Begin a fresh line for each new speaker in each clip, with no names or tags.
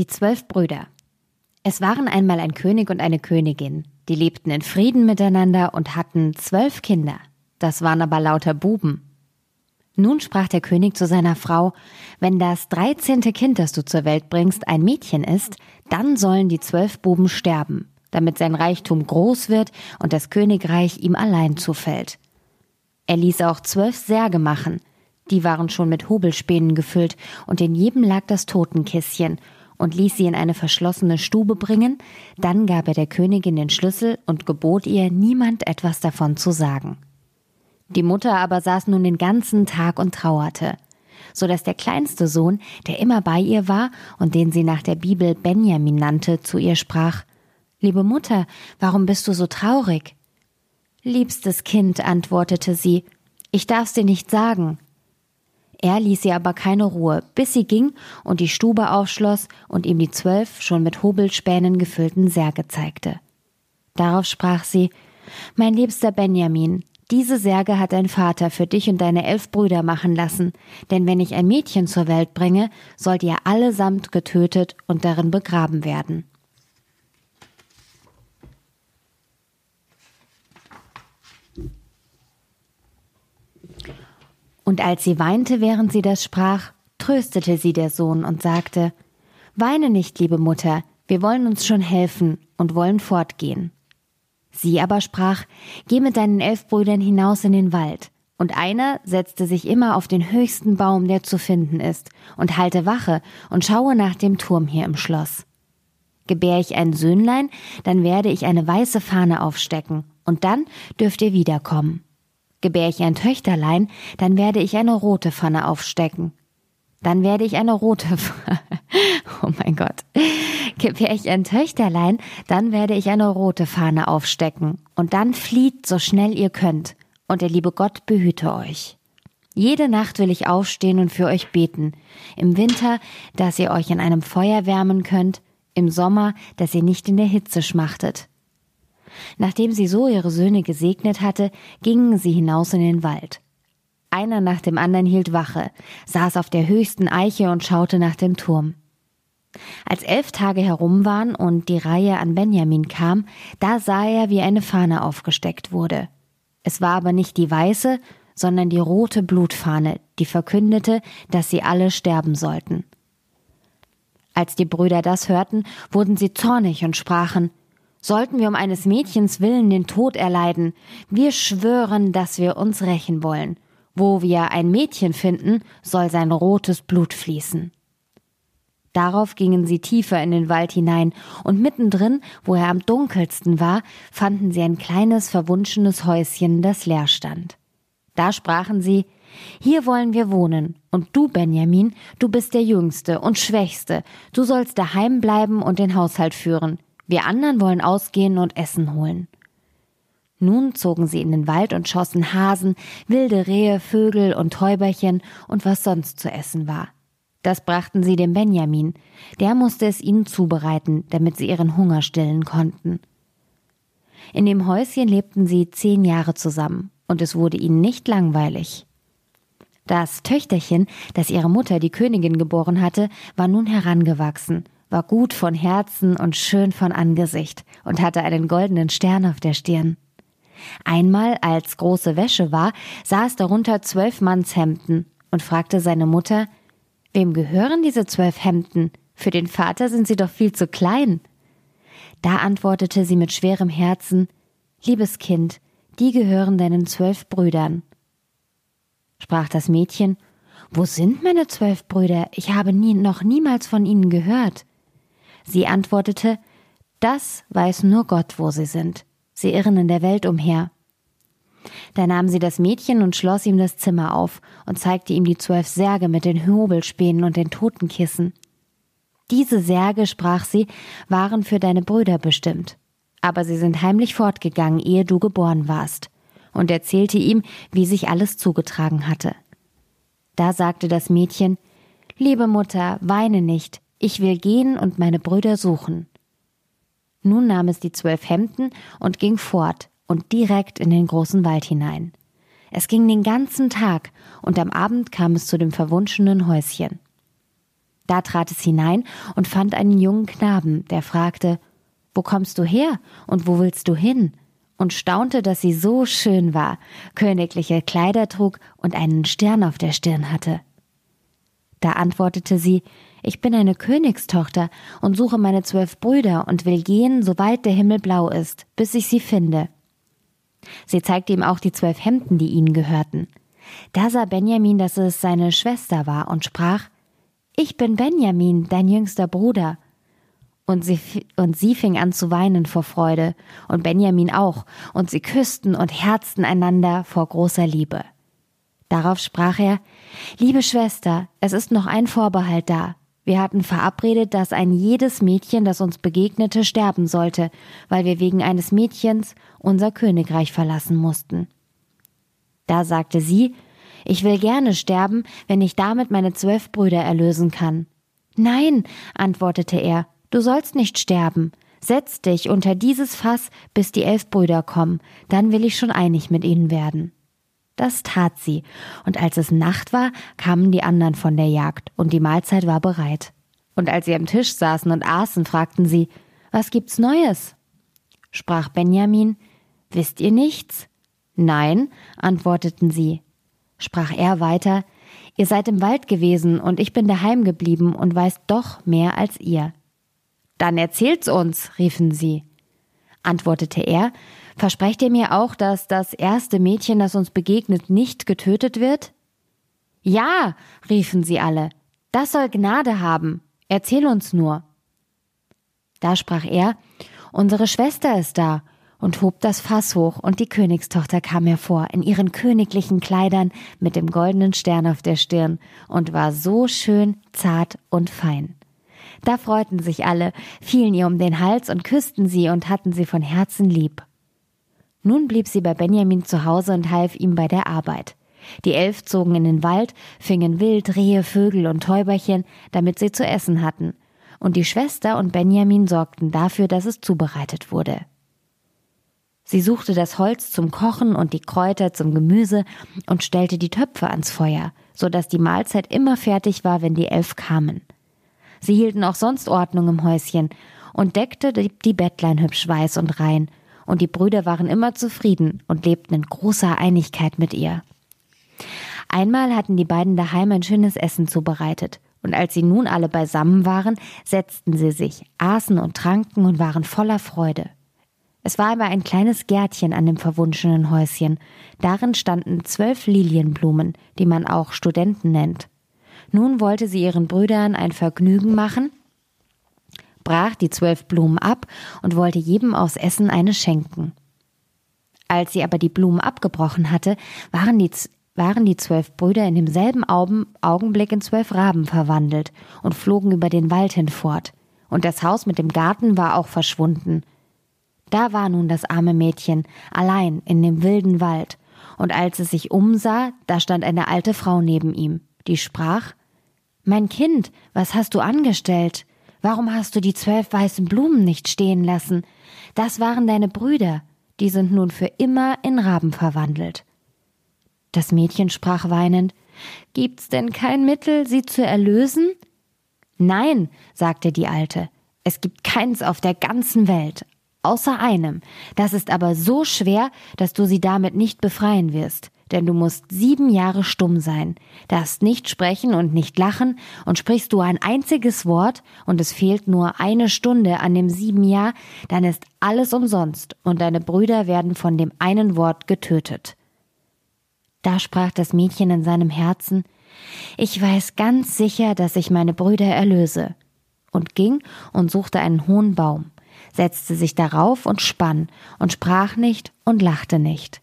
Die zwölf Brüder. Es waren einmal ein König und eine Königin, die lebten in Frieden miteinander und hatten zwölf Kinder. Das waren aber lauter Buben. Nun sprach der König zu seiner Frau, wenn das dreizehnte Kind, das du zur Welt bringst, ein Mädchen ist, dann sollen die zwölf Buben sterben, damit sein Reichtum groß wird und das Königreich ihm allein zufällt. Er ließ auch zwölf Särge machen, die waren schon mit Hobelspänen gefüllt, und in jedem lag das Totenkisschen, und ließ sie in eine verschlossene Stube bringen, dann gab er der Königin den Schlüssel und gebot ihr, niemand etwas davon zu sagen. Die Mutter aber saß nun den ganzen Tag und trauerte, so dass der kleinste Sohn, der immer bei ihr war und den sie nach der Bibel Benjamin nannte, zu ihr sprach Liebe Mutter, warum bist du so traurig? Liebstes Kind, antwortete sie, ich darf's dir nicht sagen. Er ließ ihr aber keine Ruhe, bis sie ging und die Stube aufschloss und ihm die zwölf schon mit Hobelspänen gefüllten Särge zeigte. Darauf sprach sie Mein liebster Benjamin, diese Särge hat dein Vater für dich und deine elf Brüder machen lassen, denn wenn ich ein Mädchen zur Welt bringe, sollt ihr allesamt getötet und darin begraben werden. Und als sie weinte, während sie das sprach, tröstete sie der Sohn und sagte Weine nicht, liebe Mutter, wir wollen uns schon helfen und wollen fortgehen. Sie aber sprach Geh mit deinen elf Brüdern hinaus in den Wald. Und einer setzte sich immer auf den höchsten Baum, der zu finden ist, und halte Wache und schaue nach dem Turm hier im Schloss. Gebär ich ein Söhnlein, dann werde ich eine weiße Fahne aufstecken, und dann dürft ihr wiederkommen. Gebär ich ein Töchterlein, dann werde ich eine rote Pfanne aufstecken. Dann werde ich eine rote, oh mein Gott. Gebär ich ein Töchterlein, dann werde ich eine rote Fahne aufstecken. Und dann flieht so schnell ihr könnt. Und der liebe Gott behüte euch. Jede Nacht will ich aufstehen und für euch beten. Im Winter, dass ihr euch in einem Feuer wärmen könnt. Im Sommer, dass ihr nicht in der Hitze schmachtet. Nachdem sie so ihre Söhne gesegnet hatte, gingen sie hinaus in den Wald. Einer nach dem anderen hielt Wache, saß auf der höchsten Eiche und schaute nach dem Turm. Als elf Tage herum waren und die Reihe an Benjamin kam, da sah er, wie eine Fahne aufgesteckt wurde. Es war aber nicht die weiße, sondern die rote Blutfahne, die verkündete, dass sie alle sterben sollten. Als die Brüder das hörten, wurden sie zornig und sprachen Sollten wir um eines Mädchens willen den Tod erleiden, wir schwören, dass wir uns rächen wollen. Wo wir ein Mädchen finden, soll sein rotes Blut fließen. Darauf gingen sie tiefer in den Wald hinein, und mittendrin, wo er am dunkelsten war, fanden sie ein kleines verwunschenes Häuschen, das leer stand. Da sprachen sie Hier wollen wir wohnen, und du, Benjamin, du bist der Jüngste und Schwächste, du sollst daheim bleiben und den Haushalt führen, wir anderen wollen ausgehen und Essen holen. Nun zogen sie in den Wald und schossen Hasen, wilde Rehe, Vögel und Täuberchen und was sonst zu essen war. Das brachten sie dem Benjamin, der musste es ihnen zubereiten, damit sie ihren Hunger stillen konnten. In dem Häuschen lebten sie zehn Jahre zusammen, und es wurde ihnen nicht langweilig. Das Töchterchen, das ihre Mutter die Königin geboren hatte, war nun herangewachsen war gut von Herzen und schön von Angesicht und hatte einen goldenen Stern auf der Stirn. Einmal, als große Wäsche war, saß darunter zwölf Mannshemden und fragte seine Mutter, Wem gehören diese zwölf Hemden? Für den Vater sind sie doch viel zu klein. Da antwortete sie mit schwerem Herzen, Liebes Kind, die gehören deinen zwölf Brüdern. Sprach das Mädchen, Wo sind meine zwölf Brüder? Ich habe nie, noch niemals von ihnen gehört. Sie antwortete, das weiß nur Gott, wo sie sind. Sie irren in der Welt umher. Da nahm sie das Mädchen und schloss ihm das Zimmer auf und zeigte ihm die zwölf Särge mit den Hobelspänen und den Totenkissen. Diese Särge, sprach sie, waren für deine Brüder bestimmt. Aber sie sind heimlich fortgegangen, ehe du geboren warst, und erzählte ihm, wie sich alles zugetragen hatte. Da sagte das Mädchen, Liebe Mutter, weine nicht, ich will gehen und meine Brüder suchen. Nun nahm es die zwölf Hemden und ging fort und direkt in den großen Wald hinein. Es ging den ganzen Tag und am Abend kam es zu dem verwunschenen Häuschen. Da trat es hinein und fand einen jungen Knaben, der fragte Wo kommst du her und wo willst du hin? und staunte, dass sie so schön war, königliche Kleider trug und einen Stern auf der Stirn hatte. Da antwortete sie Ich bin eine Königstochter und suche meine zwölf Brüder und will gehen, soweit der Himmel blau ist, bis ich sie finde. Sie zeigte ihm auch die zwölf Hemden, die ihnen gehörten. Da sah Benjamin, dass es seine Schwester war und sprach Ich bin Benjamin, dein jüngster Bruder. Und sie, und sie fing an zu weinen vor Freude, und Benjamin auch, und sie küssten und herzten einander vor großer Liebe. Darauf sprach er, Liebe Schwester, es ist noch ein Vorbehalt da. Wir hatten verabredet, dass ein jedes Mädchen, das uns begegnete, sterben sollte, weil wir wegen eines Mädchens unser Königreich verlassen mussten. Da sagte sie, ich will gerne sterben, wenn ich damit meine zwölf Brüder erlösen kann. Nein, antwortete er, Du sollst nicht sterben. Setz dich unter dieses Fass, bis die elf Brüder kommen, dann will ich schon einig mit ihnen werden. Das tat sie, und als es Nacht war, kamen die anderen von der Jagd, und die Mahlzeit war bereit. Und als sie am Tisch saßen und aßen, fragten sie, Was gibt's Neues? Sprach Benjamin, Wisst ihr nichts? Nein, antworteten sie. Sprach er weiter, Ihr seid im Wald gewesen, und ich bin daheim geblieben und weiß doch mehr als ihr. Dann erzählt's uns, riefen sie. Antwortete er, versprecht ihr mir auch, dass das erste Mädchen, das uns begegnet, nicht getötet wird? Ja, riefen sie alle, das soll Gnade haben, erzähl uns nur. Da sprach er, unsere Schwester ist da, und hob das Fass hoch, und die Königstochter kam hervor, in ihren königlichen Kleidern mit dem goldenen Stern auf der Stirn, und war so schön, zart und fein. Da freuten sich alle, fielen ihr um den Hals und küssten sie und hatten sie von Herzen lieb. Nun blieb sie bei Benjamin zu Hause und half ihm bei der Arbeit. Die Elf zogen in den Wald, fingen Wild, Rehe, Vögel und Täuberchen, damit sie zu essen hatten. Und die Schwester und Benjamin sorgten dafür, dass es zubereitet wurde. Sie suchte das Holz zum Kochen und die Kräuter zum Gemüse und stellte die Töpfe ans Feuer, so dass die Mahlzeit immer fertig war, wenn die Elf kamen. Sie hielten auch sonst Ordnung im Häuschen und deckte die Bettlein hübsch weiß und rein, und die Brüder waren immer zufrieden und lebten in großer Einigkeit mit ihr. Einmal hatten die beiden daheim ein schönes Essen zubereitet, und als sie nun alle beisammen waren, setzten sie sich, aßen und tranken und waren voller Freude. Es war aber ein kleines Gärtchen an dem verwunschenen Häuschen. Darin standen zwölf Lilienblumen, die man auch Studenten nennt. Nun wollte sie ihren Brüdern ein Vergnügen machen, brach die zwölf Blumen ab und wollte jedem aus Essen eine schenken. Als sie aber die Blumen abgebrochen hatte, waren die, waren die zwölf Brüder in demselben Augenblick in zwölf Raben verwandelt und flogen über den Wald hinfort, und das Haus mit dem Garten war auch verschwunden. Da war nun das arme Mädchen, allein in dem wilden Wald, und als es sich umsah, da stand eine alte Frau neben ihm, die sprach mein Kind, was hast du angestellt? Warum hast du die zwölf weißen Blumen nicht stehen lassen? Das waren deine Brüder, die sind nun für immer in Raben verwandelt. Das Mädchen sprach weinend Gibt's denn kein Mittel, sie zu erlösen? Nein, sagte die Alte, es gibt keins auf der ganzen Welt, außer einem. Das ist aber so schwer, dass du sie damit nicht befreien wirst denn du musst sieben Jahre stumm sein, darfst nicht sprechen und nicht lachen, und sprichst du ein einziges Wort, und es fehlt nur eine Stunde an dem sieben Jahr, dann ist alles umsonst, und deine Brüder werden von dem einen Wort getötet. Da sprach das Mädchen in seinem Herzen, ich weiß ganz sicher, dass ich meine Brüder erlöse, und ging und suchte einen hohen Baum, setzte sich darauf und spann, und sprach nicht und lachte nicht.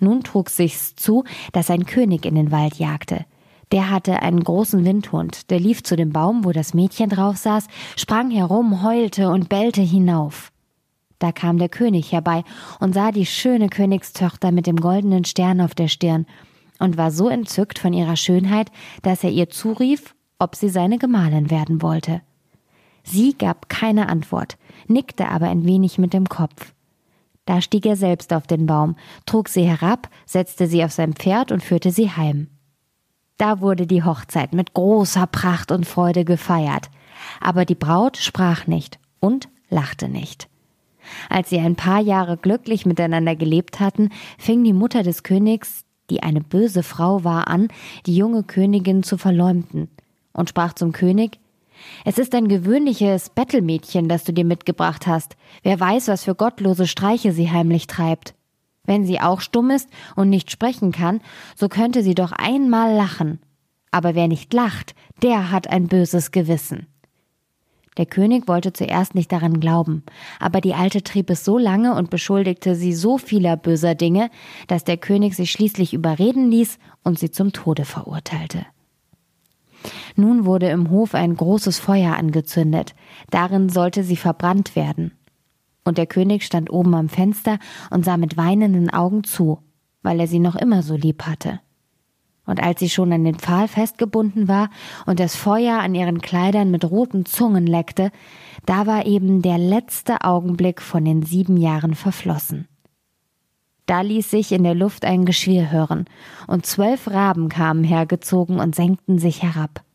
Nun trug sich's zu, dass ein König in den Wald jagte. Der hatte einen großen Windhund, der lief zu dem Baum, wo das Mädchen drauf saß, sprang herum, heulte und bellte hinauf. Da kam der König herbei und sah die schöne Königstochter mit dem goldenen Stern auf der Stirn und war so entzückt von ihrer Schönheit, dass er ihr zurief, ob sie seine Gemahlin werden wollte. Sie gab keine Antwort, nickte aber ein wenig mit dem Kopf. Da stieg er selbst auf den Baum, trug sie herab, setzte sie auf sein Pferd und führte sie heim. Da wurde die Hochzeit mit großer Pracht und Freude gefeiert. Aber die Braut sprach nicht und lachte nicht. Als sie ein paar Jahre glücklich miteinander gelebt hatten, fing die Mutter des Königs, die eine böse Frau war, an, die junge Königin zu verleumden und sprach zum König, es ist ein gewöhnliches Bettelmädchen, das du dir mitgebracht hast. Wer weiß, was für gottlose Streiche sie heimlich treibt. Wenn sie auch stumm ist und nicht sprechen kann, so könnte sie doch einmal lachen. Aber wer nicht lacht, der hat ein böses Gewissen. Der König wollte zuerst nicht daran glauben, aber die Alte trieb es so lange und beschuldigte sie so vieler böser Dinge, dass der König sie schließlich überreden ließ und sie zum Tode verurteilte. Nun wurde im Hof ein großes Feuer angezündet, darin sollte sie verbrannt werden. Und der König stand oben am Fenster und sah mit weinenden Augen zu, weil er sie noch immer so lieb hatte. Und als sie schon an den Pfahl festgebunden war und das Feuer an ihren Kleidern mit roten Zungen leckte, da war eben der letzte Augenblick von den sieben Jahren verflossen. Da ließ sich in der Luft ein Geschwirr hören, und zwölf Raben kamen hergezogen und senkten sich herab.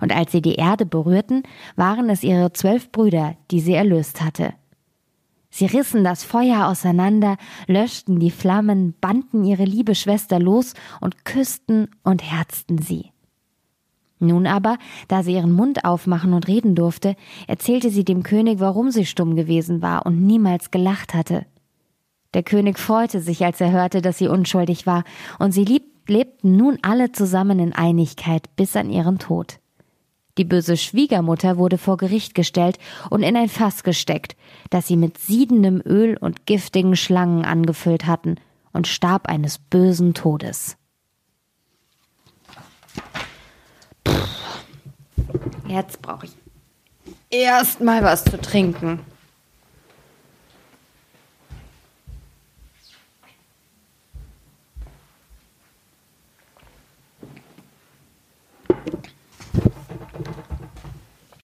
Und als sie die Erde berührten, waren es ihre zwölf Brüder, die sie erlöst hatte. Sie rissen das Feuer auseinander, löschten die Flammen, banden ihre liebe Schwester los und küssten und herzten sie. Nun aber, da sie ihren Mund aufmachen und reden durfte, erzählte sie dem König, warum sie stumm gewesen war und niemals gelacht hatte. Der König freute sich, als er hörte, dass sie unschuldig war, und sie lebten nun alle zusammen in Einigkeit bis an ihren Tod. Die böse Schwiegermutter wurde vor Gericht gestellt und in ein Fass gesteckt, das sie mit siedendem Öl und giftigen Schlangen angefüllt hatten, und starb eines bösen Todes. Puh. Jetzt brauche ich erst mal was zu trinken.